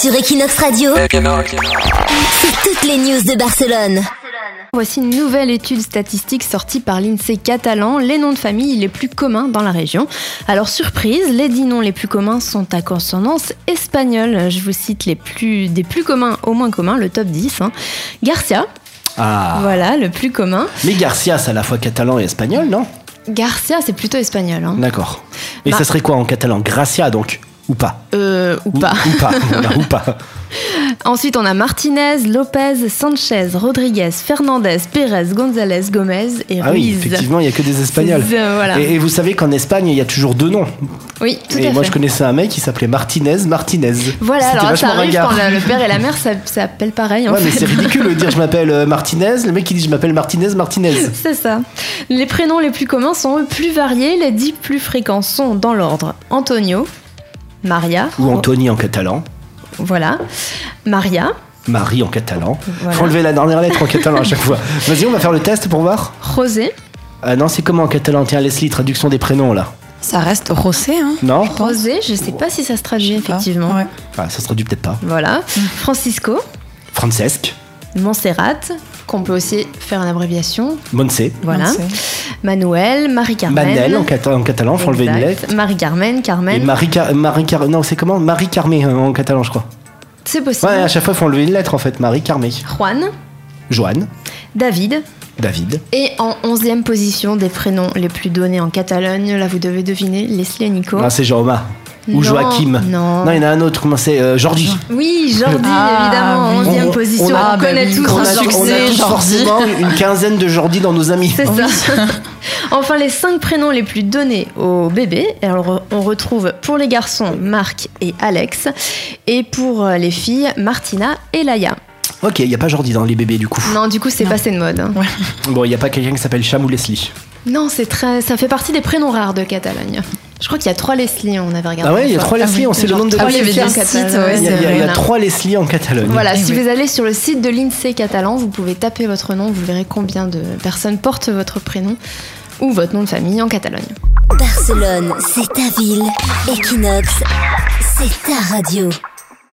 Sur Equinox Radio, c'est toutes les news de Barcelone. Voici une nouvelle étude statistique sortie par l'INSEE catalan, les noms de famille les plus communs dans la région. Alors surprise, les dix noms les plus communs sont à consonance espagnole. Je vous cite les plus, des plus communs au moins communs, le top 10. hein. Garcia, Ah. voilà, le plus commun. Mais Garcia, c'est à la fois catalan et espagnol, non? Garcia, c'est plutôt espagnol. hein. D'accord. Et Bah- ça serait quoi en catalan? Gracia, donc Ou pas? Euh, ou pas. Ou pas. Voilà, ou pas. Ensuite, on a Martinez, Lopez, Sanchez, Rodriguez, Fernandez, Pérez, González, Gomez et Ah oui, effectivement, il n'y a que des espagnols. Euh, voilà. Et, et vous savez qu'en Espagne, il y a toujours deux noms. Oui, tout et à moi, fait. je connaissais un mec qui s'appelait Martinez Martinez. Voilà, alors ça arrive quand le, le père et la mère appelle pareil en Ouais, mais c'est ridicule de dire je m'appelle euh, Martinez, le mec qui dit je m'appelle Martinez Martinez. C'est ça. Les prénoms les plus communs sont eux plus variés. Les dix plus fréquents sont dans l'ordre Antonio, Maria, Ou Anthony en catalan, voilà, Maria, Marie en catalan. Voilà. Faut enlever la dernière lettre en catalan à chaque fois. Vas-y, on va faire le test pour voir. José, Ah non, c'est comment en catalan? Tiens, Leslie, traduction des prénoms là. Ça reste Rossé, hein Non? José, je sais pas si ça se traduit effectivement. Ouais. Ah, ça se traduit peut-être pas. Voilà, Francisco, Francesc, Montserrat, qu'on peut aussi faire une abréviation. Monse, Voilà, Monse. Manuel, Marie-Carmen. Manel en, cata- en catalan, faut enlever une lettre. Marie-Carmen, Et Carmen. Marie, Car- Marie non, c'est comment? Marie Carmé euh, en catalan, je crois. C'est possible. Ouais, à chaque fois, il faut enlever une lettre en fait. Marie Carmé. Juan, Joanne, David. David. Et en onzième position des prénoms les plus donnés en Catalogne, là vous devez deviner, Leslie et Nico. Ah, c'est Jaume. Ou Joachim. non. il y en a un autre, comment c'est euh, Jordi. Oui, Jordi, Ah, évidemment, en oui. onzième On- position. on On, a- bah connaît tous grand on, a, son succès, on a succès. tous Jordi. forcément une quinzaine de Jordi dans nos amis. C'est ça. enfin, les cinq prénoms les plus donnés aux bébés. Alors, on retrouve pour les garçons Marc et Alex. Et pour euh, les filles, Martina et Laïa. Ok, il n'y a pas Jordi dans les bébés du coup. Non, du coup, c'est passé de mode. hein. Bon, il n'y a pas quelqu'un qui s'appelle Cham ou Leslie. Non, c'est très, ça fait partie des prénoms rares de Catalogne. Je crois qu'il y a trois Leslie, on avait regardé. Ah ouais, il y a trois Leslie, on sait le nombre de Ah il y a, trois Leslie en Catalogne. Voilà, Eh si oui. vous allez sur le site de l'INSEE catalan, vous pouvez taper votre nom, vous verrez combien de personnes portent votre prénom ou votre nom de famille en Catalogne. Barcelone, c'est ta ville. Equinox, c'est ta radio.